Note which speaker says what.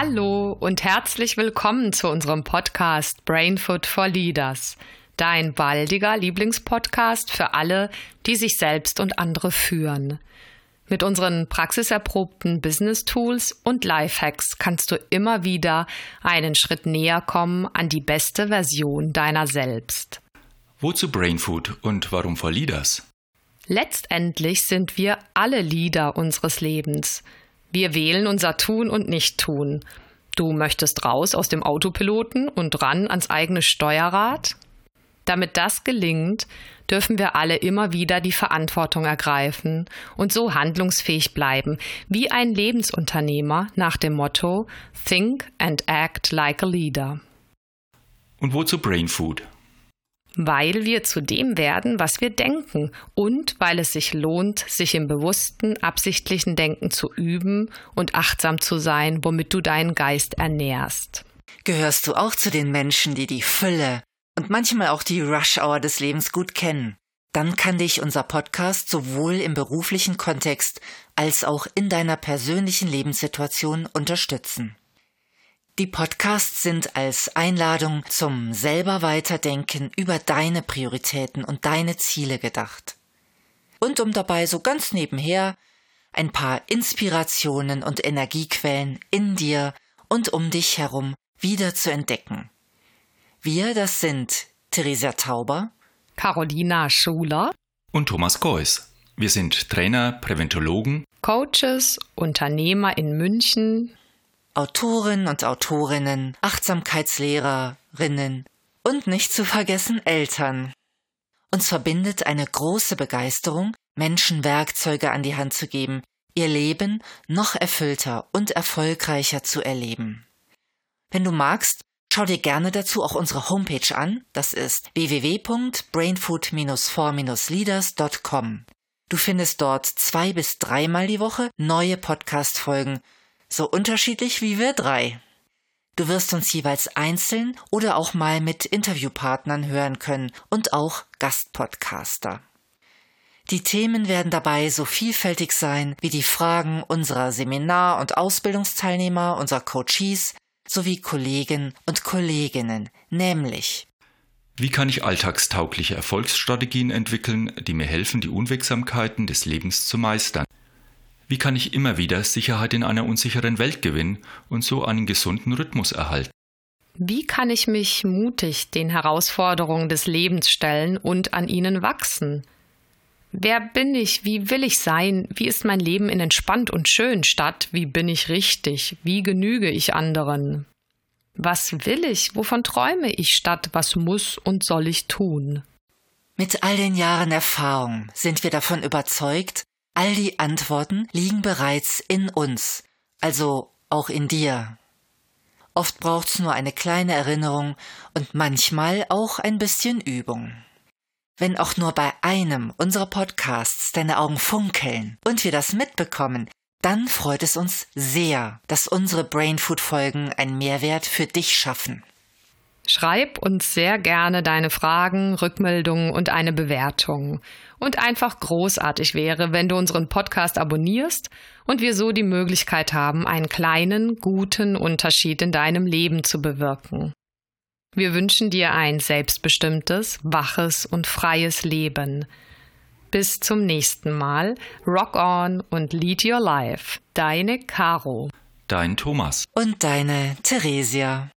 Speaker 1: Hallo und herzlich willkommen zu unserem Podcast Brainfood for Leaders, dein baldiger Lieblingspodcast für alle, die sich selbst und andere führen. Mit unseren praxiserprobten Business Tools und Lifehacks kannst du immer wieder einen Schritt näher kommen an die beste Version deiner selbst.
Speaker 2: Wozu Brainfood und warum for Leaders?
Speaker 1: Letztendlich sind wir alle Leader unseres Lebens. Wir wählen unser Tun und Nicht-Tun. Du möchtest raus aus dem Autopiloten und ran ans eigene Steuerrad? Damit das gelingt, dürfen wir alle immer wieder die Verantwortung ergreifen und so handlungsfähig bleiben, wie ein Lebensunternehmer nach dem Motto Think and Act like a Leader.
Speaker 2: Und wozu Brainfood?
Speaker 1: Weil wir zu dem werden, was wir denken und weil es sich lohnt, sich im bewussten, absichtlichen Denken zu üben und achtsam zu sein, womit du deinen Geist ernährst.
Speaker 3: Gehörst du auch zu den Menschen, die die Fülle und manchmal auch die Rush-Hour des Lebens gut kennen? Dann kann dich unser Podcast sowohl im beruflichen Kontext als auch in deiner persönlichen Lebenssituation unterstützen. Die Podcasts sind als Einladung zum selber weiterdenken über deine Prioritäten und deine Ziele gedacht. Und um dabei so ganz nebenher ein paar Inspirationen und Energiequellen in dir und um dich herum wieder zu entdecken. Wir, das sind Theresa Tauber,
Speaker 1: Carolina Schuler
Speaker 2: und Thomas Geuss. Wir sind Trainer, Präventologen,
Speaker 1: Coaches, Unternehmer in München,
Speaker 3: Autoren und Autorinnen, Achtsamkeitslehrerinnen und nicht zu vergessen Eltern. Uns verbindet eine große Begeisterung, Menschen Werkzeuge an die Hand zu geben, ihr Leben noch erfüllter und erfolgreicher zu erleben. Wenn du magst, schau dir gerne dazu auch unsere Homepage an, das ist www.brainfood-for-leaders.com. Du findest dort zwei bis dreimal die Woche neue Podcast-Folgen so unterschiedlich wie wir drei. Du wirst uns jeweils einzeln oder auch mal mit Interviewpartnern hören können und auch Gastpodcaster. Die Themen werden dabei so vielfältig sein wie die Fragen unserer Seminar- und Ausbildungsteilnehmer, unserer Coaches sowie Kollegen und Kolleginnen, nämlich
Speaker 2: Wie kann ich alltagstaugliche Erfolgsstrategien entwickeln, die mir helfen, die Unwegsamkeiten des Lebens zu meistern? Wie kann ich immer wieder Sicherheit in einer unsicheren Welt gewinnen und so einen gesunden Rhythmus erhalten?
Speaker 1: Wie kann ich mich mutig den Herausforderungen des Lebens stellen und an ihnen wachsen? Wer bin ich? Wie will ich sein? Wie ist mein Leben in entspannt und schön statt? Wie bin ich richtig? Wie genüge ich anderen? Was will ich? Wovon träume ich statt? Was muss und soll ich tun?
Speaker 3: Mit all den Jahren Erfahrung sind wir davon überzeugt, All die Antworten liegen bereits in uns, also auch in dir. Oft braucht's nur eine kleine Erinnerung und manchmal auch ein bisschen Übung. Wenn auch nur bei einem unserer Podcasts deine Augen funkeln und wir das mitbekommen, dann freut es uns sehr, dass unsere Brainfood-Folgen einen Mehrwert für dich schaffen.
Speaker 1: Schreib uns sehr gerne deine Fragen, Rückmeldungen und eine Bewertung. Und einfach großartig wäre, wenn du unseren Podcast abonnierst und wir so die Möglichkeit haben, einen kleinen, guten Unterschied in deinem Leben zu bewirken. Wir wünschen dir ein selbstbestimmtes, waches und freies Leben. Bis zum nächsten Mal. Rock on und lead your life. Deine Caro.
Speaker 2: Dein Thomas.
Speaker 3: Und deine Theresia.